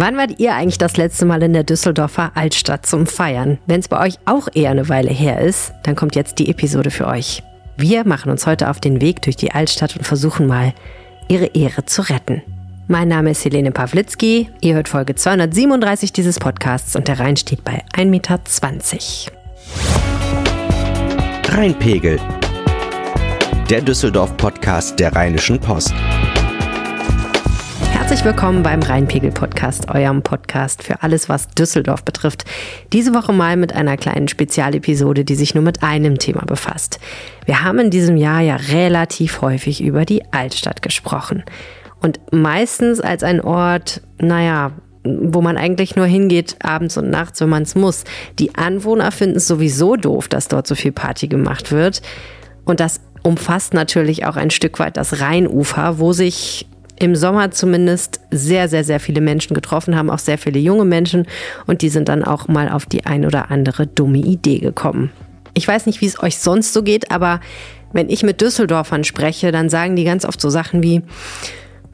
Wann wart ihr eigentlich das letzte Mal in der Düsseldorfer Altstadt zum Feiern? Wenn es bei euch auch eher eine Weile her ist, dann kommt jetzt die Episode für euch. Wir machen uns heute auf den Weg durch die Altstadt und versuchen mal, ihre Ehre zu retten. Mein Name ist Helene Pawlitzki, ihr hört Folge 237 dieses Podcasts und der Rhein steht bei 1,20 Meter. Rheinpegel, der Düsseldorf-Podcast der Rheinischen Post. Herzlich willkommen beim Rheinpegel-Podcast, eurem Podcast für alles, was Düsseldorf betrifft. Diese Woche mal mit einer kleinen Spezialepisode, die sich nur mit einem Thema befasst. Wir haben in diesem Jahr ja relativ häufig über die Altstadt gesprochen. Und meistens als ein Ort, naja, wo man eigentlich nur hingeht, abends und nachts, wenn man es muss. Die Anwohner finden es sowieso doof, dass dort so viel Party gemacht wird. Und das umfasst natürlich auch ein Stück weit das Rheinufer, wo sich im Sommer zumindest sehr, sehr, sehr viele Menschen getroffen haben, auch sehr viele junge Menschen. Und die sind dann auch mal auf die ein oder andere dumme Idee gekommen. Ich weiß nicht, wie es euch sonst so geht, aber wenn ich mit Düsseldorfern spreche, dann sagen die ganz oft so Sachen wie,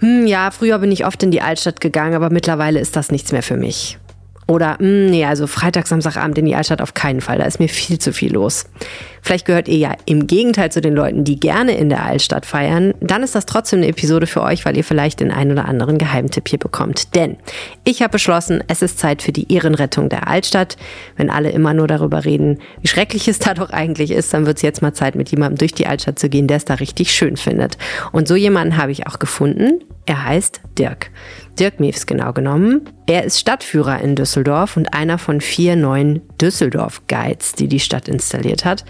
hm, ja, früher bin ich oft in die Altstadt gegangen, aber mittlerweile ist das nichts mehr für mich. Oder, mh, hm, nee, also Freitag, Samstagabend in die Altstadt auf keinen Fall. Da ist mir viel zu viel los. Vielleicht gehört ihr ja im Gegenteil zu den Leuten, die gerne in der Altstadt feiern. Dann ist das trotzdem eine Episode für euch, weil ihr vielleicht den einen oder anderen Geheimtipp hier bekommt. Denn ich habe beschlossen, es ist Zeit für die Ehrenrettung der Altstadt. Wenn alle immer nur darüber reden, wie schrecklich es da doch eigentlich ist, dann wird es jetzt mal Zeit, mit jemandem durch die Altstadt zu gehen, der es da richtig schön findet. Und so jemanden habe ich auch gefunden. Er heißt Dirk. Dirk Miefs genau genommen. Er ist Stadtführer in Düsseldorf und einer von vier neuen Düsseldorf-Guides, die die Stadt installiert hat.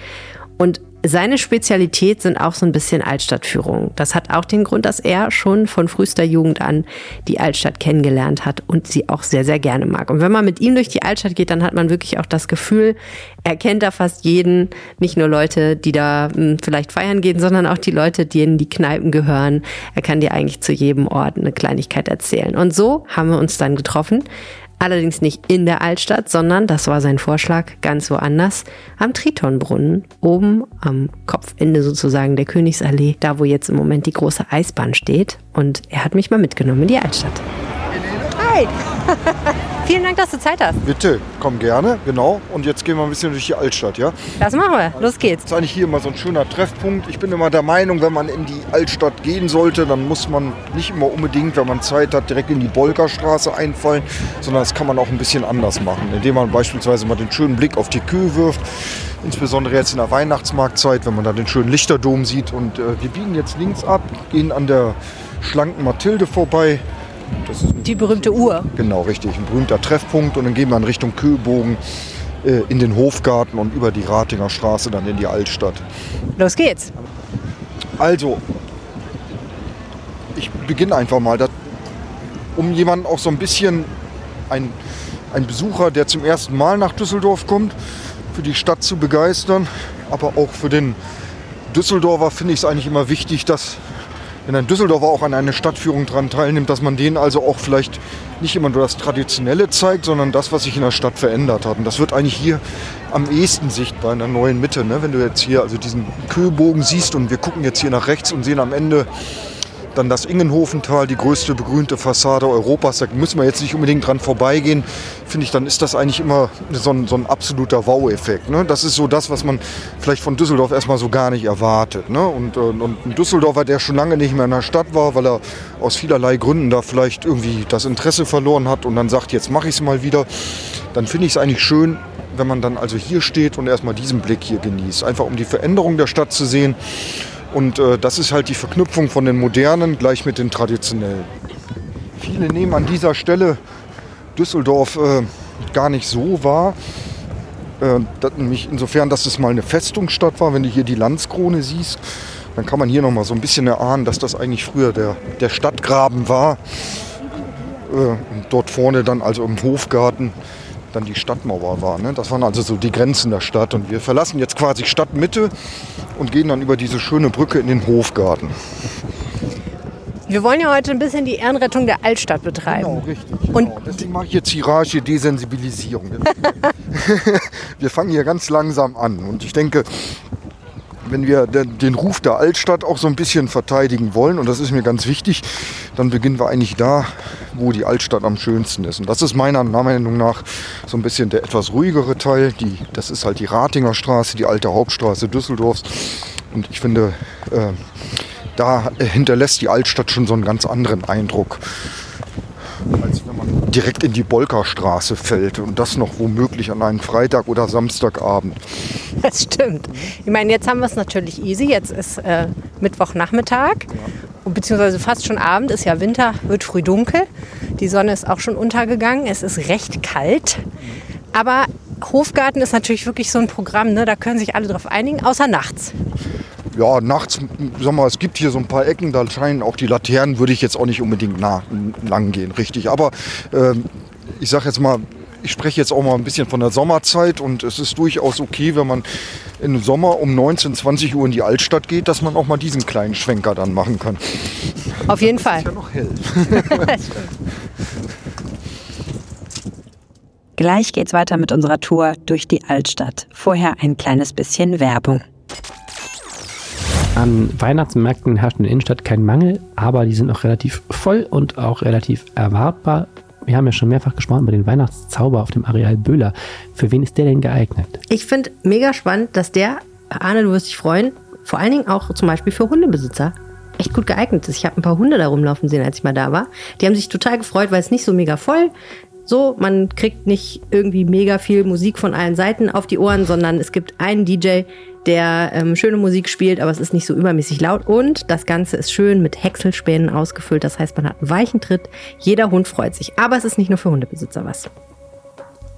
Und seine Spezialität sind auch so ein bisschen Altstadtführungen. Das hat auch den Grund, dass er schon von frühester Jugend an die Altstadt kennengelernt hat und sie auch sehr, sehr gerne mag. Und wenn man mit ihm durch die Altstadt geht, dann hat man wirklich auch das Gefühl, er kennt da fast jeden, nicht nur Leute, die da hm, vielleicht feiern gehen, sondern auch die Leute, die in die Kneipen gehören. Er kann dir eigentlich zu jedem Ort eine Kleinigkeit erzählen. Und so haben wir uns dann getroffen. Allerdings nicht in der Altstadt, sondern, das war sein Vorschlag, ganz woanders, am Tritonbrunnen, oben am Kopfende sozusagen der Königsallee, da wo jetzt im Moment die große Eisbahn steht. Und er hat mich mal mitgenommen in die Altstadt. Hi! Vielen Dank, dass du Zeit hast. Bitte, komm gerne, genau. Und jetzt gehen wir ein bisschen durch die Altstadt, ja? Das machen wir. Los geht's. Das ist eigentlich hier immer so ein schöner Treffpunkt. Ich bin immer der Meinung, wenn man in die Altstadt gehen sollte, dann muss man nicht immer unbedingt, wenn man Zeit hat, direkt in die Bolkerstraße einfallen, sondern das kann man auch ein bisschen anders machen, indem man beispielsweise mal den schönen Blick auf die Kühe wirft. Insbesondere jetzt in der Weihnachtsmarktzeit, wenn man da den schönen Lichterdom sieht. Und äh, wir biegen jetzt links ab, gehen an der schlanken Mathilde vorbei, die berühmte Uhr. Genau, richtig. Ein berühmter Treffpunkt. Und dann gehen wir in Richtung Köbogen äh, in den Hofgarten und über die Ratinger Straße dann in die Altstadt. Los geht's. Also, ich beginne einfach mal, dass, um jemanden auch so ein bisschen, ein, ein Besucher, der zum ersten Mal nach Düsseldorf kommt, für die Stadt zu begeistern. Aber auch für den Düsseldorfer finde ich es eigentlich immer wichtig, dass wenn ein Düsseldorfer auch an einer Stadtführung daran teilnimmt, dass man denen also auch vielleicht nicht immer nur das Traditionelle zeigt, sondern das, was sich in der Stadt verändert hat. Und das wird eigentlich hier am ehesten sichtbar in der neuen Mitte. Ne? Wenn du jetzt hier also diesen Kühlbogen siehst und wir gucken jetzt hier nach rechts und sehen am Ende dann das Ingenhofental, die größte begrünte Fassade Europas. Da müssen wir jetzt nicht unbedingt dran vorbeigehen. Finde ich, dann ist das eigentlich immer so ein, so ein absoluter Wow-Effekt. Ne? Das ist so das, was man vielleicht von Düsseldorf erstmal so gar nicht erwartet. Ne? Und, äh, und ein Düsseldorfer, der schon lange nicht mehr in der Stadt war, weil er aus vielerlei Gründen da vielleicht irgendwie das Interesse verloren hat und dann sagt, jetzt mache ich es mal wieder, dann finde ich es eigentlich schön, wenn man dann also hier steht und erstmal diesen Blick hier genießt. Einfach um die Veränderung der Stadt zu sehen und äh, das ist halt die Verknüpfung von den modernen gleich mit den traditionellen. Viele nehmen an dieser Stelle Düsseldorf äh, gar nicht so wahr. Äh, nämlich insofern, dass es mal eine Festungsstadt war. Wenn du hier die Landskrone siehst, dann kann man hier noch mal so ein bisschen erahnen, dass das eigentlich früher der, der Stadtgraben war. Äh, und dort vorne dann also im Hofgarten dann die Stadtmauer war. Ne? Das waren also so die Grenzen der Stadt. Und wir verlassen jetzt quasi Stadtmitte und gehen dann über diese schöne Brücke in den Hofgarten. Wir wollen ja heute ein bisschen die Ehrenrettung der Altstadt betreiben. Genau, richtig. Genau. Und Deswegen mache ich jetzt Hierarchie Desensibilisierung. wir fangen hier ganz langsam an. Und ich denke, wenn wir den Ruf der Altstadt auch so ein bisschen verteidigen wollen, und das ist mir ganz wichtig, dann beginnen wir eigentlich da, wo die Altstadt am schönsten ist. Und das ist meiner Meinung nach so ein bisschen der etwas ruhigere Teil. Die, das ist halt die Ratinger Straße, die alte Hauptstraße Düsseldorfs. Und ich finde, äh, da hinterlässt die Altstadt schon so einen ganz anderen Eindruck als wenn man direkt in die Bolkerstraße fällt und das noch womöglich an einem Freitag oder Samstagabend. Das stimmt. Ich meine, jetzt haben wir es natürlich easy. Jetzt ist äh, Mittwochnachmittag, ja. beziehungsweise fast schon Abend, ist ja Winter, wird früh dunkel. Die Sonne ist auch schon untergegangen. Es ist recht kalt. Aber Hofgarten ist natürlich wirklich so ein Programm, ne? da können sich alle drauf einigen, außer nachts ja, nachts, sag mal, es gibt hier so ein paar Ecken, da scheinen auch die Laternen, würde ich jetzt auch nicht unbedingt nah, lang gehen, richtig. Aber ähm, ich sage jetzt mal, ich spreche jetzt auch mal ein bisschen von der Sommerzeit und es ist durchaus okay, wenn man im Sommer um 19, 20 Uhr in die Altstadt geht, dass man auch mal diesen kleinen Schwenker dann machen kann. Auf jeden Fall. Ist ja noch hell. Gleich geht's weiter mit unserer Tour durch die Altstadt. Vorher ein kleines bisschen Werbung. An Weihnachtsmärkten herrscht in der Innenstadt kein Mangel, aber die sind auch relativ voll und auch relativ erwartbar. Wir haben ja schon mehrfach gesprochen über den Weihnachtszauber auf dem Areal Böhler. Für wen ist der denn geeignet? Ich finde mega spannend, dass der, Arne, du wirst dich freuen, vor allen Dingen auch zum Beispiel für Hundebesitzer echt gut geeignet ist. Ich habe ein paar Hunde da rumlaufen sehen, als ich mal da war. Die haben sich total gefreut, weil es nicht so mega voll so, man kriegt nicht irgendwie mega viel Musik von allen Seiten auf die Ohren, sondern es gibt einen DJ, der ähm, schöne Musik spielt, aber es ist nicht so übermäßig laut. Und das Ganze ist schön mit Häckselspänen ausgefüllt. Das heißt, man hat einen weichen Tritt. Jeder Hund freut sich. Aber es ist nicht nur für Hundebesitzer was.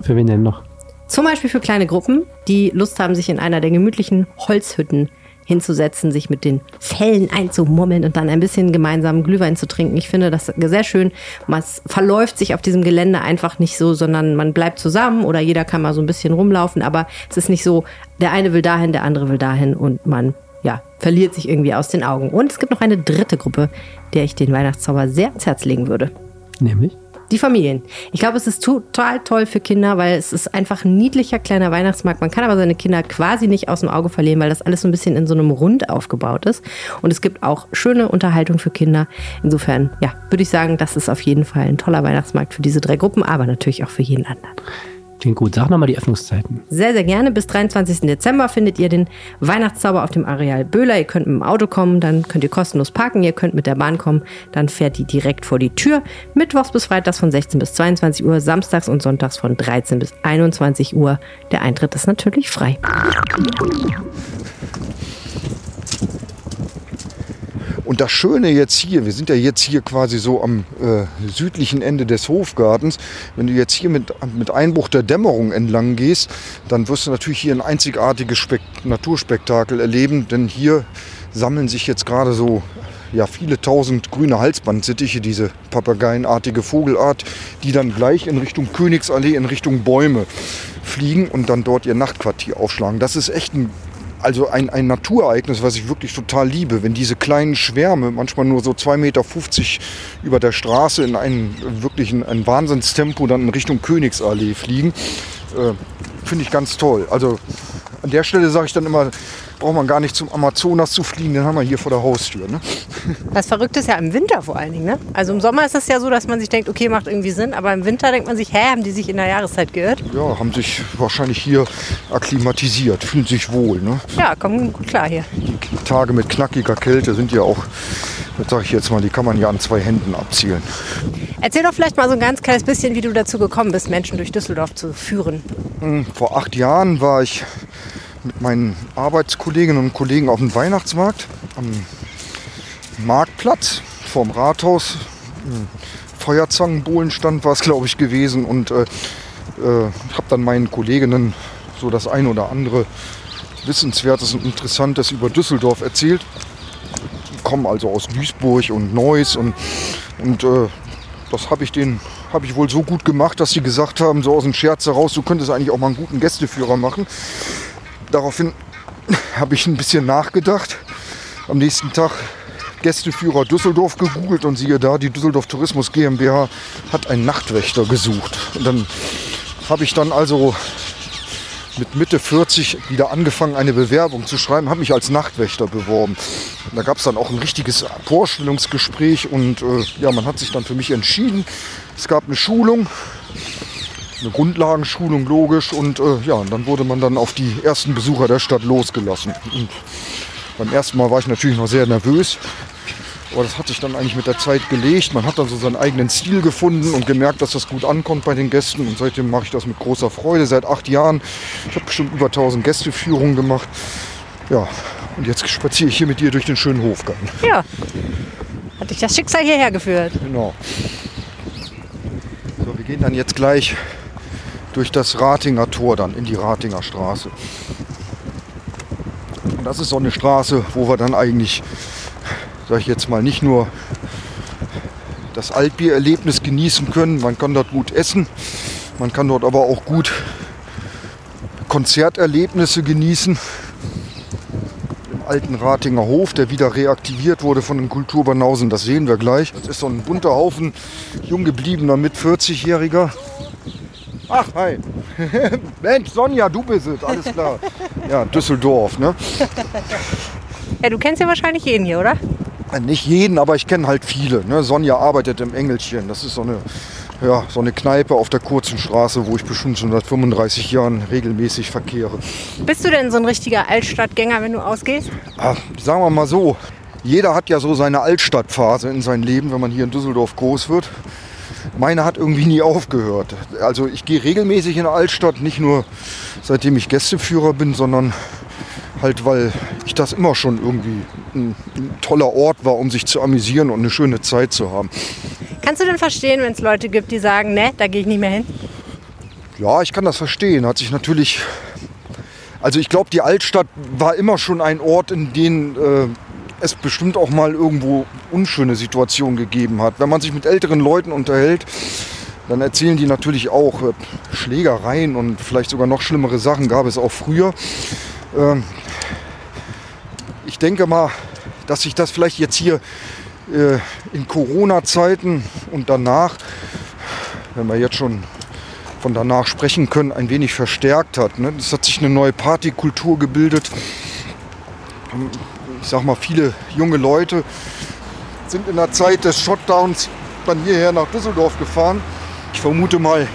Für wen denn noch? Zum Beispiel für kleine Gruppen, die Lust haben, sich in einer der gemütlichen Holzhütten hinzusetzen, sich mit den Fellen einzumummeln und dann ein bisschen gemeinsam Glühwein zu trinken. Ich finde das sehr schön. Man verläuft sich auf diesem Gelände einfach nicht so, sondern man bleibt zusammen oder jeder kann mal so ein bisschen rumlaufen, aber es ist nicht so, der eine will dahin, der andere will dahin und man ja, verliert sich irgendwie aus den Augen. Und es gibt noch eine dritte Gruppe, der ich den Weihnachtszauber sehr ans Herz legen würde. Nämlich? Die Familien. Ich glaube, es ist total toll für Kinder, weil es ist einfach ein niedlicher kleiner Weihnachtsmarkt. Man kann aber seine Kinder quasi nicht aus dem Auge verlieren, weil das alles so ein bisschen in so einem Rund aufgebaut ist. Und es gibt auch schöne Unterhaltung für Kinder. Insofern, ja, würde ich sagen, das ist auf jeden Fall ein toller Weihnachtsmarkt für diese drei Gruppen, aber natürlich auch für jeden anderen. Klingt gut. Sag nochmal die Öffnungszeiten. Sehr, sehr gerne. Bis 23. Dezember findet ihr den Weihnachtszauber auf dem Areal Böhler. Ihr könnt mit dem Auto kommen, dann könnt ihr kostenlos parken. Ihr könnt mit der Bahn kommen, dann fährt die direkt vor die Tür. Mittwochs bis Freitags von 16 bis 22 Uhr, samstags und sonntags von 13 bis 21 Uhr. Der Eintritt ist natürlich frei. Und das Schöne jetzt hier, wir sind ja jetzt hier quasi so am äh, südlichen Ende des Hofgartens. Wenn du jetzt hier mit, mit Einbruch der Dämmerung entlang gehst, dann wirst du natürlich hier ein einzigartiges Spek Naturspektakel erleben, denn hier sammeln sich jetzt gerade so ja, viele tausend grüne Halsbandsittiche, diese papageienartige Vogelart, die dann gleich in Richtung Königsallee, in Richtung Bäume fliegen und dann dort ihr Nachtquartier aufschlagen. Das ist echt ein also ein, ein Naturereignis, was ich wirklich total liebe, wenn diese kleinen Schwärme, manchmal nur so 2,50 Meter über der Straße in einem wirklichen ein Wahnsinnstempo dann in Richtung Königsallee fliegen, äh, finde ich ganz toll. Also an der Stelle sage ich dann immer, braucht man gar nicht zum Amazonas zu fliegen, den haben wir hier vor der Haustür. Ne? Das Verrückte ist ja im Winter vor allen Dingen. Ne? Also im Sommer ist es ja so, dass man sich denkt, okay, macht irgendwie Sinn, aber im Winter denkt man sich, hä, haben die sich in der Jahreszeit geirrt? Ja, haben sich wahrscheinlich hier akklimatisiert, fühlen sich wohl. Ne? Ja, kommen gut klar hier. Die Tage mit knackiger Kälte sind ja auch, das sage ich jetzt mal, die kann man ja an zwei Händen abzielen. Erzähl doch vielleicht mal so ein ganz kleines bisschen, wie du dazu gekommen bist, Menschen durch Düsseldorf zu führen. Hm, vor acht Jahren war ich mit meinen Arbeitskolleginnen und Kollegen auf dem Weihnachtsmarkt am Marktplatz vorm Rathaus. Feuerzangenbohlenstand war es, glaube ich, gewesen. Und äh, äh, habe dann meinen Kolleginnen so das ein oder andere Wissenswertes und Interessantes über Düsseldorf erzählt. Die kommen also aus Duisburg und Neuss und, und äh, das habe ich denen habe ich wohl so gut gemacht, dass sie gesagt haben, so aus dem Scherz heraus, du könntest eigentlich auch mal einen guten Gästeführer machen. Daraufhin habe ich ein bisschen nachgedacht. Am nächsten Tag Gästeführer Düsseldorf gegoogelt und siehe da, die Düsseldorf Tourismus GmbH hat einen Nachtwächter gesucht. Und dann habe ich dann also mit Mitte 40 wieder angefangen, eine Bewerbung zu schreiben, habe mich als Nachtwächter beworben. Und da gab es dann auch ein richtiges Vorstellungsgespräch und äh, ja, man hat sich dann für mich entschieden. Es gab eine Schulung, eine Grundlagenschulung logisch und äh, ja, dann wurde man dann auf die ersten Besucher der Stadt losgelassen. Und beim ersten Mal war ich natürlich noch sehr nervös, aber das hat sich dann eigentlich mit der Zeit gelegt. Man hat dann so seinen eigenen Stil gefunden und gemerkt, dass das gut ankommt bei den Gästen. Und seitdem mache ich das mit großer Freude. Seit acht Jahren. Ich habe bestimmt über 1000 Gästeführungen gemacht. Ja, und jetzt spaziere ich hier mit dir durch den schönen Hofgarten. Ja. Hat dich das Schicksal hierher geführt? Genau. So, wir gehen dann jetzt gleich durch das Ratinger Tor dann in die Ratinger Straße. Und das ist so eine Straße, wo wir dann eigentlich sage ich jetzt mal, nicht nur das Altbiererlebnis genießen können. Man kann dort gut essen, man kann dort aber auch gut Konzerterlebnisse genießen. Im alten Ratinger Hof, der wieder reaktiviert wurde von den Kulturbanausen, das sehen wir gleich. Das ist so ein bunter Haufen jung gebliebener mit 40-Jähriger. Ach, hi. Mensch, Sonja, du bist es, alles klar. Ja, Düsseldorf, ne? Ja, du kennst ja wahrscheinlich jeden hier, oder? Nicht jeden, aber ich kenne halt viele. Ne? Sonja arbeitet im Engelchen. Das ist so eine, ja, so eine Kneipe auf der kurzen Straße, wo ich bestimmt schon seit 35 Jahren regelmäßig verkehre. Bist du denn so ein richtiger Altstadtgänger, wenn du ausgehst? Ach, sagen wir mal so, jeder hat ja so seine Altstadtphase in seinem Leben, wenn man hier in Düsseldorf groß wird. Meine hat irgendwie nie aufgehört. Also ich gehe regelmäßig in Altstadt, nicht nur seitdem ich Gästeführer bin, sondern Halt, weil ich das immer schon irgendwie ein, ein, toller Ort war, um sich zu amüsieren und eine schöne Zeit zu haben. Kannst du denn verstehen, wenn es Leute gibt, die sagen, ne, da gehe ich nicht mehr hin? Ja, ich kann das verstehen. Hat sich natürlich. Also ich glaube, die Altstadt war immer schon ein Ort, in dem äh, es bestimmt auch mal irgendwo unschöne Situationen gegeben hat. Wenn man sich mit älteren Leuten unterhält, dann erzählen die natürlich auch äh, Schlägereien und vielleicht sogar noch schlimmere Sachen gab es auch früher. Ähm, ich denke mal, dass sich das vielleicht jetzt hier äh, in Corona-Zeiten und danach, wenn wir jetzt schon von danach sprechen können, ein wenig verstärkt hat. Ne? Es hat sich eine neue Partykultur gebildet. Ich sag mal, viele junge Leute sind in der Zeit des Shutdowns dann hierher nach Düsseldorf gefahren. Ich vermute mal,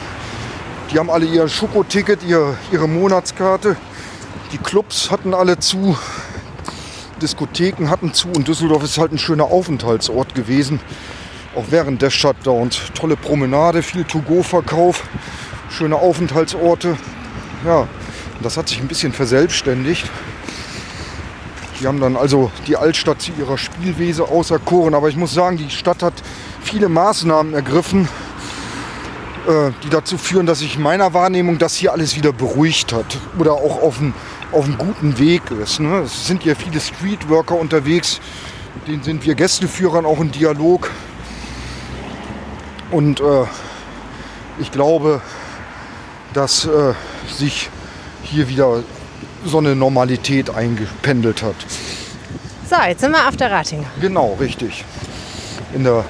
die haben alle ihr Schokoticket, ihre, ihre Monatskarte. Die Clubs hatten alle zu, Diskotheken hatten zu und Düsseldorf ist halt ein schöner Aufenthaltsort gewesen. Auch während des Shutdowns. Tolle Promenade, viel To-Go-Verkauf, schöne Aufenthaltsorte. Ja, das hat sich ein bisschen verselbstständigt. Die haben dann also die Altstadt zu ihrer Spielwese auserkoren. Aber ich muss sagen, die Stadt hat viele Maßnahmen ergriffen, äh, die dazu führen, dass sich meiner Wahrnehmung das hier alles wieder beruhigt hat. Oder auch auf ein auf einem guten Weg ist. Ne? Es sind ja viele Streetworker unterwegs, mit denen sind wir Gästeführern auch in Dialog. Und äh, ich glaube, dass äh, sich hier wieder so eine Normalität eingependelt hat. So, jetzt sind wir auf der Ratinger. Genau, richtig. In der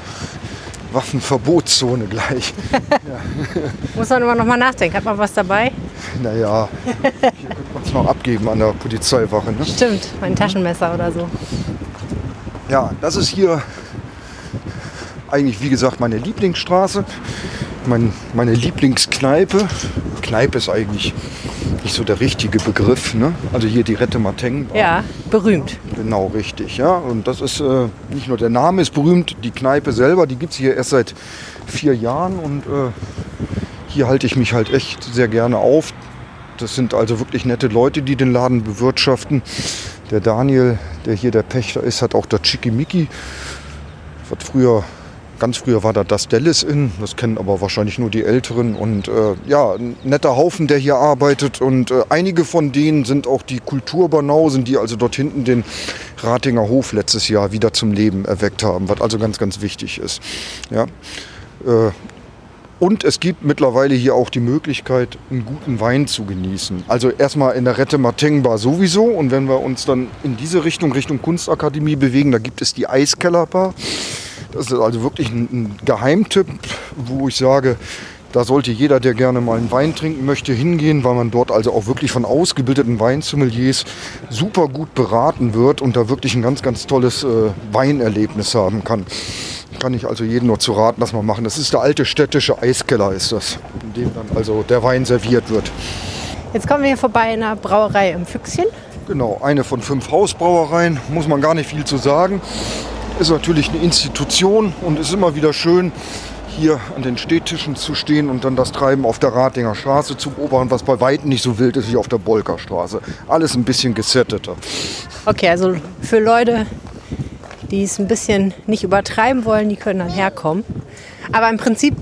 Waffenverbotszone gleich. Muss man immer noch mal nachdenken. Hat man was dabei? Naja, hier könnte man es noch abgeben an der Polizeiwache. Ne? Stimmt, mein Taschenmesser oder so. Ja, das ist hier eigentlich, wie gesagt, meine Lieblingsstraße, mein, meine Lieblingskneipe. Kneipe ist eigentlich nicht so der richtige Begriff. Ne? Also hier die Rette Mateng. Ja, berühmt. Genau, richtig. Ja. Und das ist äh, nicht nur der Name ist berühmt, die Kneipe selber, die gibt es hier erst seit vier Jahren und äh, hier halte ich mich halt echt sehr gerne auf. Das sind also wirklich nette Leute, die den Laden bewirtschaften. Der Daniel, der hier der Pächter ist, hat auch das Chickimicki, was früher Ganz früher war da das Dallas in, das kennen aber wahrscheinlich nur die Älteren. Und äh, ja, ein netter Haufen, der hier arbeitet. Und äh, einige von denen sind auch die Kulturbanausen, die also dort hinten den Ratinger Hof letztes Jahr wieder zum Leben erweckt haben, was also ganz, ganz wichtig ist. Ja. Äh, und es gibt mittlerweile hier auch die Möglichkeit, einen guten Wein zu genießen. Also erstmal in der Rette Mateng Bar sowieso. Und wenn wir uns dann in diese Richtung, Richtung Kunstakademie bewegen, da gibt es die Eiskellerbar. Das ist also wirklich ein, Geheimtipp, wo ich sage, Da sollte jeder, der gerne mal einen Wein trinken möchte, hingehen, weil man dort also auch wirklich von ausgebildeten Weinsommeliers super gut beraten wird und da wirklich ein ganz, ganz tolles äh, Weinerlebnis haben kann. Kann ich also jedem nur zu raten, das mal machen. Das ist der alte städtische Eiskeller, ist das, in dem dann also der Wein serviert wird. Jetzt kommen wir hier vorbei in einer Brauerei im Füchschen. Genau, eine von fünf Hausbrauereien, muss man gar nicht viel zu sagen. Ist natürlich eine Institution und ist immer wieder schön, hier an den Städtischen zu stehen und dann das Treiben auf der Ratinger Straße zu beobachten, was bei weitem nicht so wild ist wie auf der Bolkerstraße. Alles ein bisschen gesetteter. Okay, also für Leute, die es ein bisschen nicht übertreiben wollen, die können dann herkommen. Aber im Prinzip,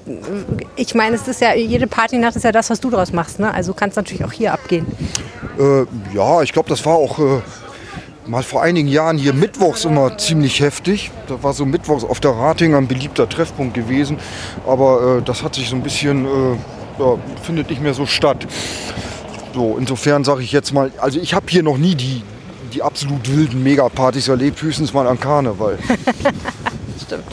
ich meine, es ist ja, jede Partynacht ist ja das, was du draus machst. Ne? Also kannst natürlich auch hier abgehen. Äh, ja, ich glaube, das war auch äh, mal vor einigen Jahren hier mittwochs immer ziemlich heftig. Da war so mittwochs auf der Ratinger ein beliebter Treffpunkt gewesen. Aber äh, das hat sich so ein bisschen, äh, ja, findet nicht mehr so statt. So, insofern sage ich jetzt mal, also ich habe hier noch nie die, die absolut wilden Megapartys erlebt, höchstens mal an Karneval. Stimmt.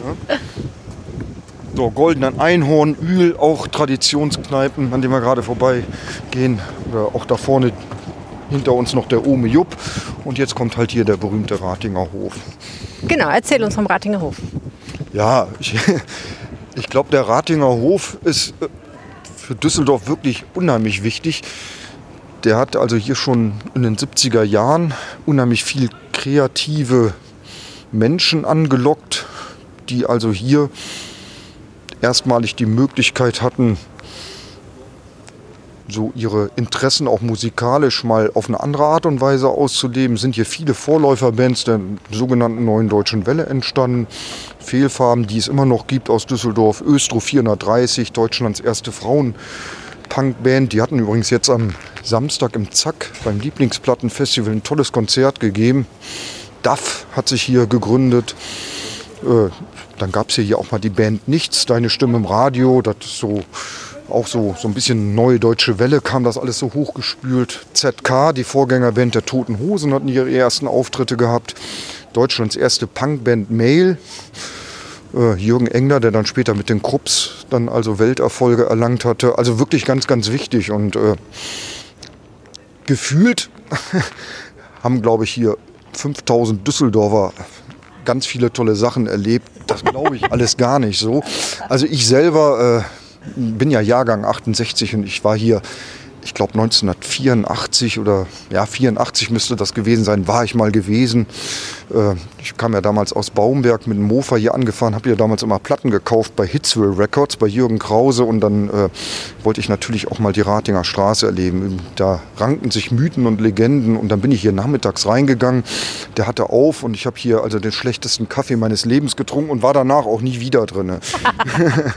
So, Goldenen Einhorn, Ühl, auch Traditionskneipen, an denen wir gerade vorbeigehen. Oder auch da vorne hinter uns noch der Ome Jupp. Und jetzt kommt halt hier der berühmte Ratinger Hof. Genau, erzähl uns vom Ratinger Hof. Ja, ich, ich glaube, der Ratinger Hof ist äh, für Düsseldorf wirklich unheimlich wichtig. Der hat also hier schon in den 70er Jahren unheimlich viel kreative Menschen angelockt, die also hier erstmalig die Möglichkeit hatten, so ihre Interessen auch musikalisch mal auf eine andere Art und Weise auszuleben, sind hier viele Vorläuferbands der sogenannten Neuen Deutschen Welle entstanden. Fehlfarben, die es immer noch gibt aus Düsseldorf, Östro 430, Deutschlands erste Frauen-Punkband. Die hatten übrigens jetzt am Samstag im Zack beim Lieblingsplattenfestival ein tolles Konzert gegeben. DAF hat sich hier gegründet. Äh, dann gab es hier auch mal die Band Nichts, Deine Stimme im Radio. Das ist so auch so, so ein bisschen neue deutsche Welle kam das alles so hochgespült. ZK, die Vorgängerband der Toten Hosen, hatten ihre ersten Auftritte gehabt. Deutschlands erste Punkband Mail. Äh, Jürgen Engler, der dann später mit den Krupps dann also Welterfolge erlangt hatte. Also wirklich ganz, ganz wichtig und äh, gefühlt haben, glaube ich, hier 5000 Düsseldorfer ganz viele tolle Sachen erlebt. Das glaube ich alles gar nicht so. Also ich selber äh, bin ja Jahrgang 68 und ich war hier, ich glaube 1984 oder ja 84 müsste das gewesen sein, war ich mal gewesen. Äh, ich kam ja damals aus Baumberg mit dem Mofa hier angefahren, habe hier damals immer Platten gekauft bei Hitsville Records, bei Jürgen Krause und dann äh, wollte ich natürlich auch mal die Ratinger Straße erleben. Da ranken sich Mythen und Legenden und dann bin ich hier nachmittags reingegangen. Der hatte auf und ich habe hier also den schlechtesten Kaffee meines Lebens getrunken und war danach auch nie wieder drin.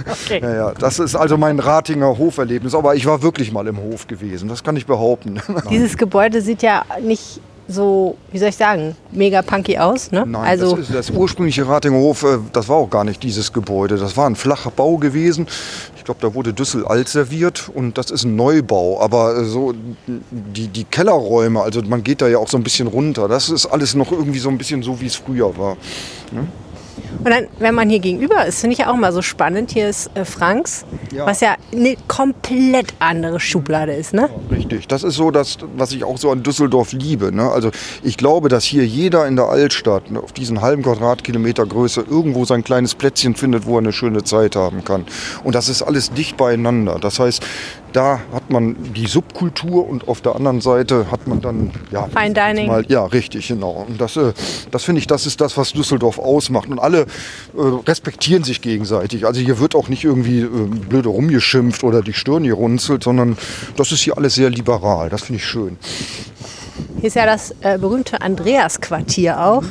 okay. ja, ja, das ist also mein Ratinger Hoferlebnis, aber ich war wirklich mal im Hof gewesen, das kann ich behaupten. Dieses Gebäude sieht ja nicht so, wie soll ich sagen, mega punky aus. Ne? Nein, also das, ist, das ursprüngliche Ratinghof, äh, das war auch gar nicht dieses Gebäude. Das war ein flacher Bau gewesen. Ich glaube, da wurde Düssel alt serviert und das ist ein Neubau. Aber äh, so die, die Kellerräume, also man geht da ja auch so ein bisschen runter. Das ist alles noch irgendwie so ein bisschen so, wie es früher war. Ne? Und dann, wenn man hier gegenüber ist, finde ich ja auch mal so spannend. Hier ist äh, Franks, ja. was ja eine komplett andere Schublade ist, ne? Richtig. Das ist so das, was ich auch so an Düsseldorf liebe. Ne? Also ich glaube, dass hier jeder in der Altstadt ne, auf diesen halben Quadratkilometer Größe irgendwo sein kleines Plätzchen findet, wo er eine schöne Zeit haben kann. Und das ist alles dicht beieinander. Das heißt, da hat man die Subkultur und auf der anderen Seite hat man dann ja Fine Dining. Mal, ja, richtig, genau. Und das, äh, das finde ich, das ist das, was Düsseldorf ausmacht. Und alle äh, respektieren sich gegenseitig. Also hier wird auch nicht irgendwie äh, blöde rumgeschimpft oder die Stirn gerunzelt, sondern das ist hier alles sehr liberal. Das finde ich schön. Hier ist ja das äh, berühmte Andreas-Quartier auch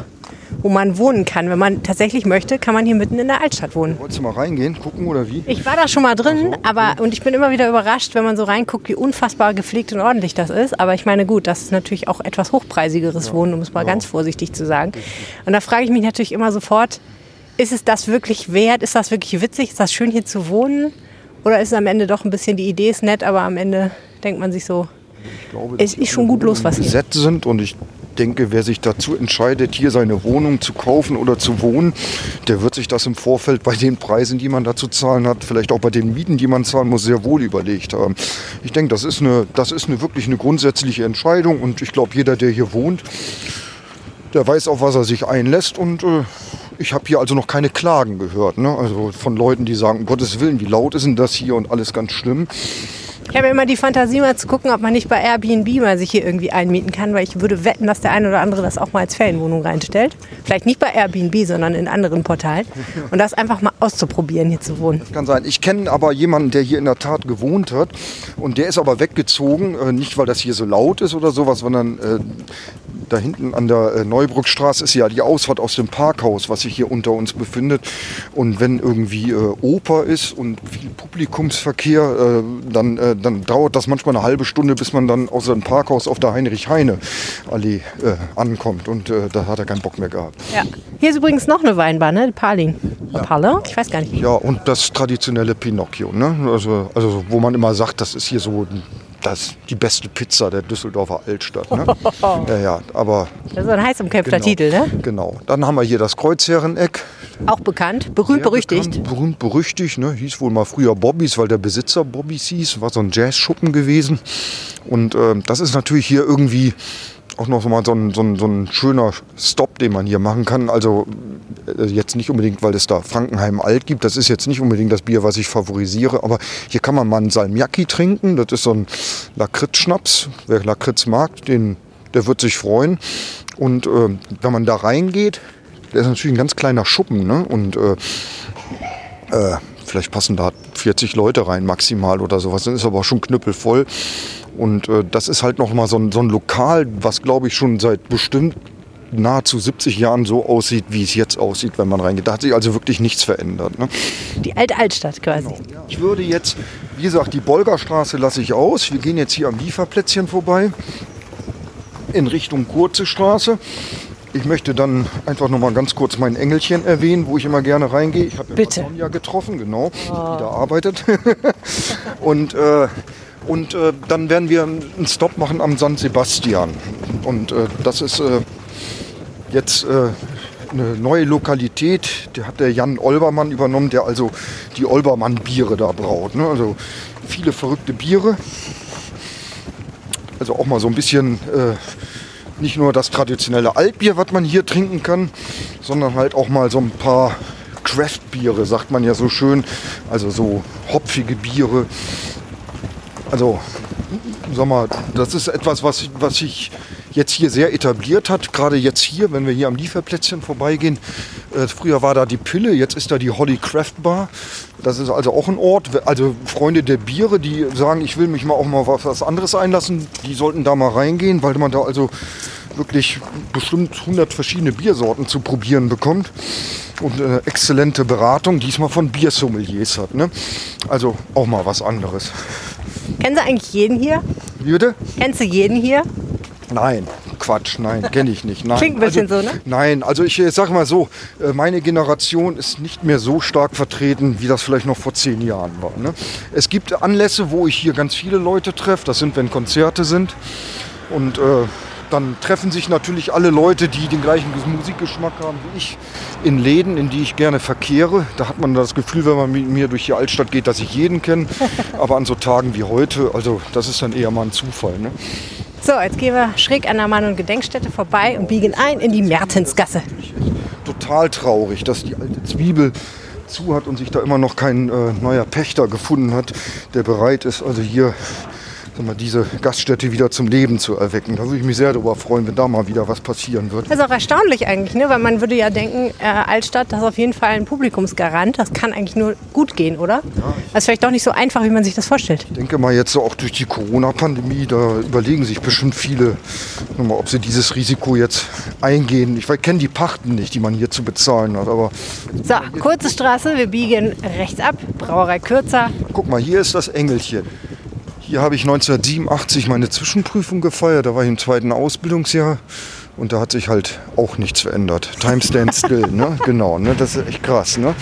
wo man wohnen kann. Wenn man tatsächlich möchte, kann man hier mitten in der Altstadt wohnen. Wolltest du mal reingehen, gucken oder wie? Ich war da schon mal drin, so, okay. aber und ich bin immer wieder überrascht, wenn man so reinguckt, wie unfassbar gepflegt und ordentlich das ist. Aber ich meine, gut, das ist natürlich auch etwas hochpreisigeres ja. Wohnen, um es mal ja. ganz vorsichtig zu sagen. Und da frage ich mich natürlich immer sofort, ist es das wirklich wert? Ist das wirklich witzig? Ist das schön hier zu wohnen? Oder ist es am Ende doch ein bisschen, die Idee ist nett, aber am Ende denkt man sich so, glaube, es ist schon gut los, was hier. sind und ich denke, wer sich dazu entscheidet, hier seine Wohnung zu kaufen oder zu wohnen, der wird sich das im Vorfeld bei den Preisen, die man da zu zahlen hat, vielleicht auch bei den Mieten, die man zahlen muss, sehr wohl überlegt haben. Ich denke, das ist eine, das ist eine wirklich eine grundsätzliche Entscheidung und ich glaube, jeder, der hier wohnt, der weiß, auf was er sich einlässt und äh, ich habe hier also noch keine Klagen gehört. Ne? Also von Leuten, die sagen, um Gottes Willen, wie laut ist denn das hier und alles ganz schlimm. Ich habe immer die Fantasie, mal zu gucken, ob man nicht bei Airbnb mal sich hier irgendwie einmieten kann, weil ich würde wetten, dass der eine oder andere das auch mal als Ferienwohnung reinstellt. Vielleicht nicht bei Airbnb, sondern in anderen Portalen. Und das einfach mal auszuprobieren, hier zu wohnen. Das kann sein. Ich kenne aber jemanden, der hier in der Tat gewohnt hat und der ist aber weggezogen, äh, nicht weil das hier so laut ist oder sowas, sondern äh, da hinten an der äh, Neubrückstraße ist ja die Ausfahrt aus dem Parkhaus, was sich hier unter uns befindet. Und wenn irgendwie äh, Oper ist und viel Publikumsverkehr, äh, dann, äh, dann dauert das manchmal eine halbe Stunde, bis man dann aus dem Parkhaus auf der Heinrich-Heine-Allee äh, ankommt. Und äh, da hat er keinen Bock mehr gehabt. Ja. Hier ist übrigens noch eine Weinbar, ne? Parling. Ja. Parling? Ich weiß gar nicht. Ja, und das traditionelle Pinocchio. Ne? Also, also wo man immer sagt, das ist hier so das ist die beste Pizza der Düsseldorfer Altstadt. Ne? ja, ja, aber. Das ist ein heiß umkämpfter genau, Titel, ne? Genau. Dann haben wir hier das Kreuzherreneck. Auch bekannt, berühmt berüchtigt. Bekannt, berühmt berüchtigt, ne? hieß wohl mal früher Bobbys, weil der Besitzer Bobbys hieß, war so ein Jazzschuppen gewesen. Und äh, das ist natürlich hier irgendwie auch noch mal so ein, so, ein, so ein schöner Stop, den man hier machen kann. Also äh, jetzt nicht unbedingt, weil es da Frankenheim Alt gibt. Das ist jetzt nicht unbedingt das Bier, was ich favorisiere. Aber hier kann man mal einen Salmiakki trinken. Das ist so ein Lakritz-Schnaps. Wer Lakritz mag, den, der wird sich freuen. Und äh, wenn man da reingeht, der ist natürlich ein ganz kleiner Schuppen. Ne? Und äh, äh, vielleicht passen da 40 Leute rein maximal oder sowas. Dann ist aber auch schon knüppelvoll. Und äh, das ist halt noch mal so ein, so ein Lokal, was glaube ich schon seit bestimmt nahezu 70 Jahren so aussieht, wie es jetzt aussieht, wenn man reingeht. Da hat sich also wirklich nichts verändert. Ne? Die alte Altstadt quasi. Genau. Ich würde jetzt, wie gesagt, die Bolgerstraße lasse ich aus. Wir gehen jetzt hier am Lieferplätzchen vorbei in Richtung Kurze Straße. Ich möchte dann einfach noch mal ganz kurz mein Engelchen erwähnen, wo ich immer gerne reingehe. Ich habe ja Sonja getroffen, genau, oh. die da arbeitet. Und äh, und äh, dann werden wir einen Stop machen am San Sebastian. Und äh, das ist äh, jetzt äh, eine neue Lokalität. Der hat der Jan Olbermann übernommen, der also die Olbermann-Biere da braut. Ne? Also viele verrückte Biere. Also auch mal so ein bisschen äh, nicht nur das traditionelle Altbier, was man hier trinken kann, sondern halt auch mal so ein paar Craft-Biere, sagt man ja so schön. Also so hopfige Biere also, sag mal, das ist etwas, was, was sich jetzt hier sehr etabliert hat. Gerade jetzt hier, wenn wir hier am Lieferplätzchen vorbeigehen. Äh, früher war da die Pille, jetzt ist da die Holly Craft Bar. Das ist also auch ein Ort. Also Freunde der Biere, die sagen, ich will mich mal auch mal was anderes einlassen, die sollten da mal reingehen, weil man da also wirklich bestimmt 100 verschiedene Biersorten zu probieren bekommt und eine exzellente Beratung, diesmal von Biersommeliers hat. Ne? Also auch mal was anderes. Kennen Sie eigentlich jeden hier? Wie bitte? Kennst du jeden hier? Nein, Quatsch, nein, kenne ich nicht. Nein. Klingt ein bisschen also, so, ne? Nein, also ich sage mal so, äh, meine Generation ist nicht mehr so stark vertreten, wie das vielleicht noch vor zehn Jahren war. Ne? Es gibt Anlässe, wo ich hier ganz viele Leute treffe. Das sind, wenn Konzerte sind. Und äh, dann treffen sich natürlich alle Leute, die den gleichen Musikgeschmack haben wie ich, in Läden, in die ich gerne verkehre. Da hat man das Gefühl, wenn man mit mir durch die Altstadt geht, dass ich jeden kenne. Aber an so Tagen wie heute, also das ist dann eher mal ein Zufall. Ne? So, jetzt gehen wir schräg an der Mann- und Gedenkstätte vorbei und biegen ein in die Mertensgasse. Total traurig, dass die alte Zwiebel zu hat und sich da immer noch kein äh, neuer Pächter gefunden hat, der bereit ist, also hier mal, diese Gaststätte wieder zum Leben zu erwecken. Da würde ich mich sehr darüber freuen, wenn da mal wieder was passieren wird. Das ist auch erstaunlich eigentlich, ne? weil man würde ja denken, äh, Altstadt, das ist auf jeden Fall ein Publikumsgarant. Das kann eigentlich nur gut gehen, oder? Ja. Das ist vielleicht doch nicht so einfach, wie man sich das vorstellt. Ich denke mal jetzt auch durch die Corona-Pandemie, da überlegen sich bestimmt viele, mal, ob sie dieses Risiko jetzt eingehen. Ich kenne die Pachten nicht, die man hier zu bezahlen hat. Aber so, kurze Straße, wir biegen rechts ab, Brauerei Kürzer. Guck mal, hier ist das Engelchen. Hier habe ich 1987 meine Zwischenprüfung gefeiert. Da war ich im zweiten Ausbildungsjahr. Und da hat sich halt auch nichts verändert. Time stands still, ne? Genau, ne? Das ist echt krass, ne?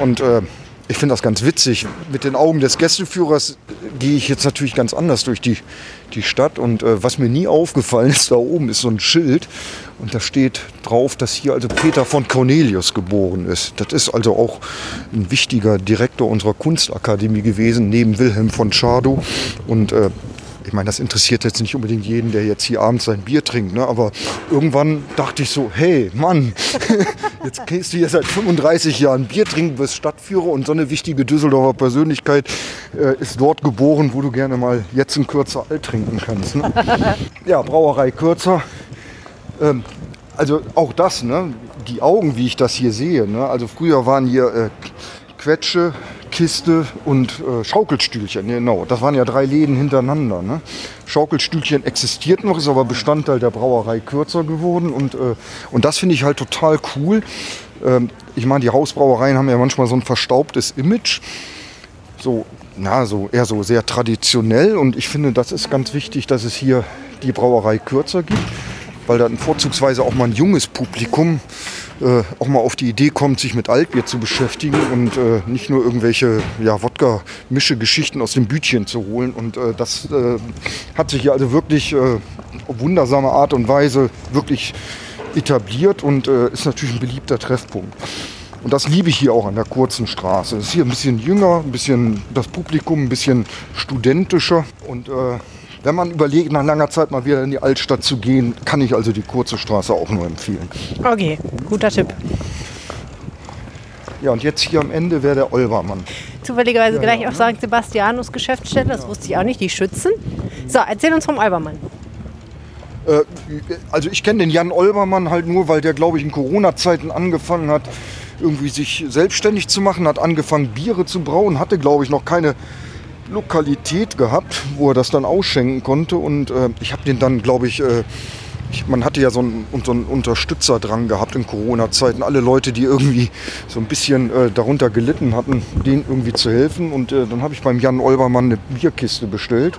Und äh, ich finde das ganz witzig. Mit den Augen des Gästeführers gehe ich jetzt natürlich ganz anders durch die, die Stadt. Und äh, was mir nie aufgefallen ist, da oben ist so ein Schild. Und da steht drauf, dass hier also Peter von Cornelius geboren ist. Das ist also auch ein wichtiger Direktor unserer Kunstakademie gewesen, neben Wilhelm von Schadow. Und äh, ich meine, das interessiert jetzt nicht unbedingt jeden, der jetzt hier abends sein Bier trinkt, ne? aber irgendwann dachte ich so, hey Mann, jetzt gehst du hier seit 35 Jahren Bier trinken, bist Stadtführer und so eine wichtige Düsseldorfer Persönlichkeit äh, ist dort geboren, wo du gerne mal jetzt ein Kürzer alt trinken kannst. Ne? Ja, Brauerei Kürzer. Ähm, also auch das, ne? die Augen, wie ich das hier sehe. Ne? Also früher waren hier äh, Quetsche, Kiste und äh, Schaukelstühlchen. Genau, das waren ja drei Läden hintereinander. Ne? Schaukelstühlchen existiert noch, ist aber Bestandteil der Brauerei kürzer geworden. Und, äh, und das finde ich halt total cool. Ähm, ich meine, die Hausbrauereien haben ja manchmal so ein verstaubtes Image. So, na, so eher so sehr traditionell. Und ich finde, das ist ganz wichtig, dass es hier die Brauerei kürzer gibt, weil dann vorzugsweise auch mal ein junges Publikum auch mal auf die Idee kommt, sich mit Altbier zu beschäftigen und äh, nicht nur irgendwelche ja, Wodka-Mische-Geschichten aus dem Bütchen zu holen. Und äh, das äh, hat sich hier also wirklich äh, auf wundersame Art und Weise wirklich etabliert und äh, ist natürlich ein beliebter Treffpunkt. Und das liebe ich hier auch an der kurzen Straße. Es ist hier ein bisschen jünger, ein bisschen das Publikum ein bisschen studentischer und wenn man überlegt, nach langer Zeit mal wieder in die Altstadt zu gehen, kann ich also die kurze Straße auch nur empfehlen. Okay, guter Tipp. Ja, und jetzt hier am Ende wäre der Olbermann. Zufälligerweise ja, gleich ja. auf St. Sebastianus Geschäftsstelle, das wusste ich auch nicht, die Schützen. So, erzähl uns vom Olbermann. Äh, also ich kenne den Jan Olbermann halt nur, weil der, glaube ich, in Corona-Zeiten angefangen hat, irgendwie sich selbstständig zu machen, hat angefangen, Biere zu brauen, hatte, glaube ich, noch keine Lokalität gehabt, wo er das dann ausschenken konnte. Und äh, ich habe den dann, glaube ich, äh, ich, man hatte ja so einen, so einen Unterstützer dran gehabt in Corona-Zeiten. Alle Leute, die irgendwie so ein bisschen äh, darunter gelitten hatten, denen irgendwie zu helfen. Und äh, dann habe ich beim Jan Olbermann eine Bierkiste bestellt.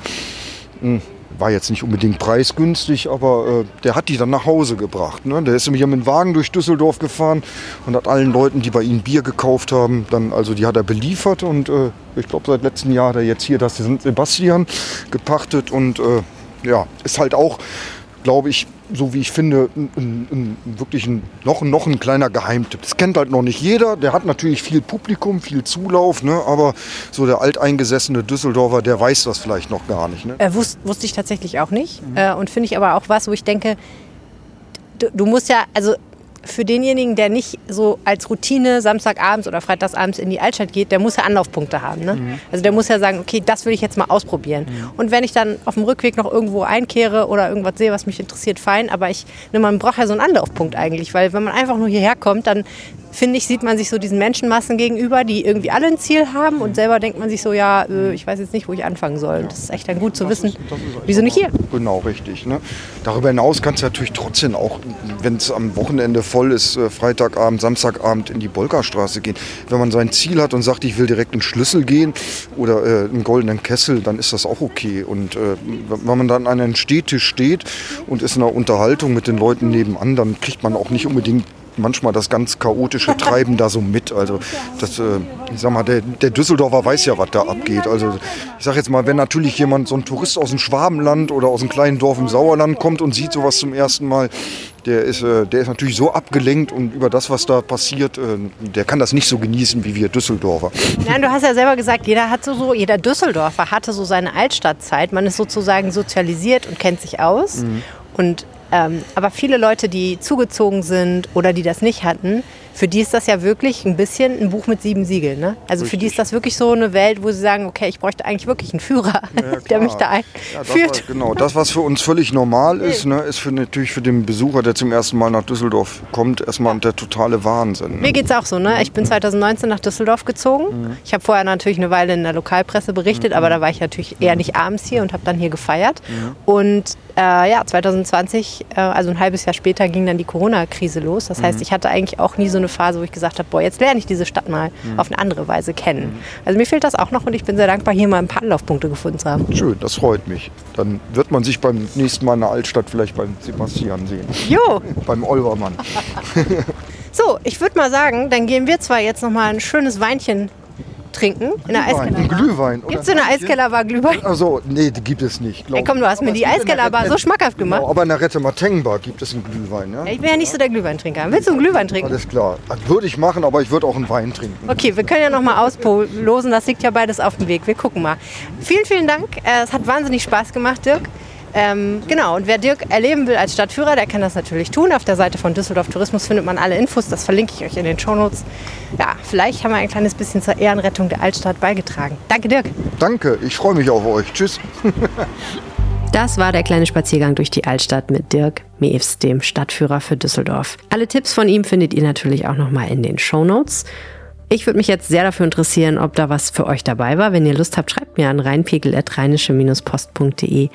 Hm war jetzt nicht unbedingt preisgünstig, aber äh, der hat die dann nach Hause gebracht. Ne? Der ist nämlich mit dem Wagen durch Düsseldorf gefahren und hat allen Leuten, die bei ihm Bier gekauft haben, dann, also die hat er beliefert und äh, ich glaube seit letztem Jahr hat er jetzt hier das Sebastian gepachtet und äh, ja, ist halt auch glaube ich, so wie ich finde, ein, ein, ein, wirklich ein, noch, noch ein kleiner Geheimtipp. Das kennt halt noch nicht jeder. Der hat natürlich viel Publikum, viel Zulauf, ne? aber so der alteingesessene Düsseldorfer, der weiß das vielleicht noch gar nicht. Ne? Äh, wusste, wusste ich tatsächlich auch nicht. Mhm. Äh, und finde ich aber auch was, wo ich denke, du, du musst ja, also für denjenigen, der nicht so als Routine Samstagabends oder Freitagsabends in die Altstadt geht, der muss ja Anlaufpunkte haben. Ne? Mhm. Also der muss ja sagen, okay, das will ich jetzt mal ausprobieren. Mhm. Und wenn ich dann auf dem Rückweg noch irgendwo einkehre oder irgendwas sehe, was mich interessiert, fein. Aber ich, ne, man braucht ja so einen Anlaufpunkt eigentlich, weil wenn man einfach nur hierher kommt, dann finde ich, sieht man sich so diesen Menschenmassen gegenüber, die irgendwie alle ein Ziel haben und selber denkt man sich so, ja, äh, ich weiß jetzt nicht, wo ich anfangen soll. Das ist echt dann gut zu das wissen, ist, wieso nicht hier? Genau, richtig. Ne? Darüber hinaus kannst du natürlich trotzdem auch, wenn es am Wochenende voll ist, äh, Freitagabend, Samstagabend in die Bolkerstraße gehen. Wenn man sein Ziel hat und sagt, ich will direkt einen Schlüssel gehen oder äh, einen goldenen Kessel, dann ist das auch okay. Und äh, wenn man dann an einem Stehtisch steht und ist in einer Unterhaltung mit den Leuten nebenan, dann kriegt man auch nicht unbedingt manchmal das ganz chaotische Treiben da so mit. Also das, äh, ich sag mal, der, der, Düsseldorfer weiß ja, was da abgeht. Also ich sag jetzt mal, wenn natürlich jemand, so ein Tourist aus dem Schwabenland oder aus einem kleinen Dorf im Sauerland kommt und sieht sowas zum ersten Mal, der ist, äh, der ist natürlich so abgelenkt und über das, was da passiert, äh, der kann das nicht so genießen wie wir Düsseldorfer. Nein, du hast ja selber gesagt, jeder hat so, so jeder Düsseldorfer hatte so seine Altstadtzeit. Man ist sozusagen sozialisiert und kennt sich aus. Mhm. Und ähm, aber viele Leute, die zugezogen sind oder die das nicht hatten, für die ist das ja wirklich ein bisschen ein Buch mit sieben Siegeln. Ne? Also Richtig. für die ist das wirklich so eine Welt, wo sie sagen, okay, ich bräuchte eigentlich wirklich einen Führer, ja, der mich da einführt. Ja, genau, das, was für uns völlig normal ist, ne, ist für, natürlich für den Besucher, der zum ersten Mal nach Düsseldorf kommt, erstmal der totale Wahnsinn. Ne? Mir geht es auch so. Ne? Ich bin 2019 nach Düsseldorf gezogen. Mhm. Ich habe vorher natürlich eine Weile in der Lokalpresse berichtet, mhm. aber da war ich natürlich eher nicht abends hier und habe dann hier gefeiert. Mhm. Und äh, ja, 2020, äh, also ein halbes Jahr später, ging dann die Corona-Krise los. Das heißt, mhm. ich hatte eigentlich auch nie so eine Phase, wo ich gesagt habe, boah, jetzt lerne ich diese Stadt mal mhm. auf eine andere Weise kennen. Mhm. Also mir fehlt das auch noch und ich bin sehr dankbar, hier mal ein paar Anlaufpunkte gefunden zu haben. Schön, das freut mich. Dann wird man sich beim nächsten Mal in der Altstadt vielleicht beim Sebastian sehen. Jo! beim Olbermann. so, ich würde mal sagen, dann gehen wir zwar jetzt noch mal ein schönes Weinchen trinken? In der Glühwein, ein Glühwein. Gibt es in der Eiskellerbar Glühwein? Also, nee, die gibt es nicht. Ey, komm, du hast mir Aber die Eiskellerbar so schmackhaft gemacht. Genau, aber in der Rette Matengenbar gibt es einen Glühwein, ja? Ja, Ich bin ja nicht so der Glühweintrinker. Willst du einen Glühwein trinken? Alles klar. Das würde ich machen, aber ich würde auch einen Wein trinken. Okay, wir können ja noch mal auslosen. Das liegt ja beides auf dem Weg. Wir gucken mal. Vielen, vielen Dank. Äh, Es hat wahnsinnig Spaß gemacht, Dirk. Ähm, genau, und wer Dirk erleben will als Stadtführer, der kann das natürlich tun. Auf der Seite von Düsseldorf Tourismus findet man alle Infos. Das verlinke ich euch in den Shownotes. Ja, vielleicht haben wir ein kleines bisschen zur Ehrenrettung der Altstadt beigetragen. Danke, Dirk. Danke, ich freue mich auf euch. Tschüss. Das war der kleine Spaziergang durch die Altstadt mit Dirk Mews, dem Stadtführer für Düsseldorf. Alle Tipps von ihm findet ihr natürlich auch nochmal in den Shownotes. Ich würde mich jetzt sehr dafür interessieren, ob da was für euch dabei war. Wenn ihr Lust habt, schreibt mir an rheinpegel.rheinische-post.de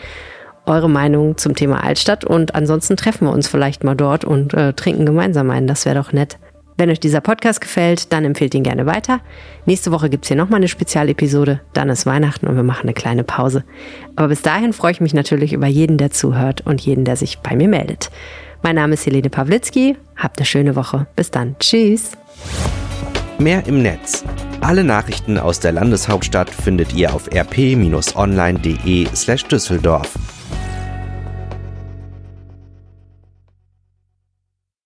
eure Meinung zum Thema Altstadt und ansonsten treffen wir uns vielleicht mal dort und äh, trinken gemeinsam ein. Das wäre doch nett. Wenn euch dieser Podcast gefällt, dann empfehlt ihn gerne weiter. Nächste Woche gibt es hier nochmal eine Spezialepisode. Dann ist Weihnachten und wir machen eine kleine Pause. Aber bis dahin freue ich mich natürlich über jeden, der zuhört und jeden, der sich bei mir meldet. Mein Name ist Helene Pawlitzki. Habt eine schöne Woche. Bis dann. Tschüss. Mehr im Netz. Alle Nachrichten aus der Landeshauptstadt findet ihr auf rp-online.de slash Düsseldorf.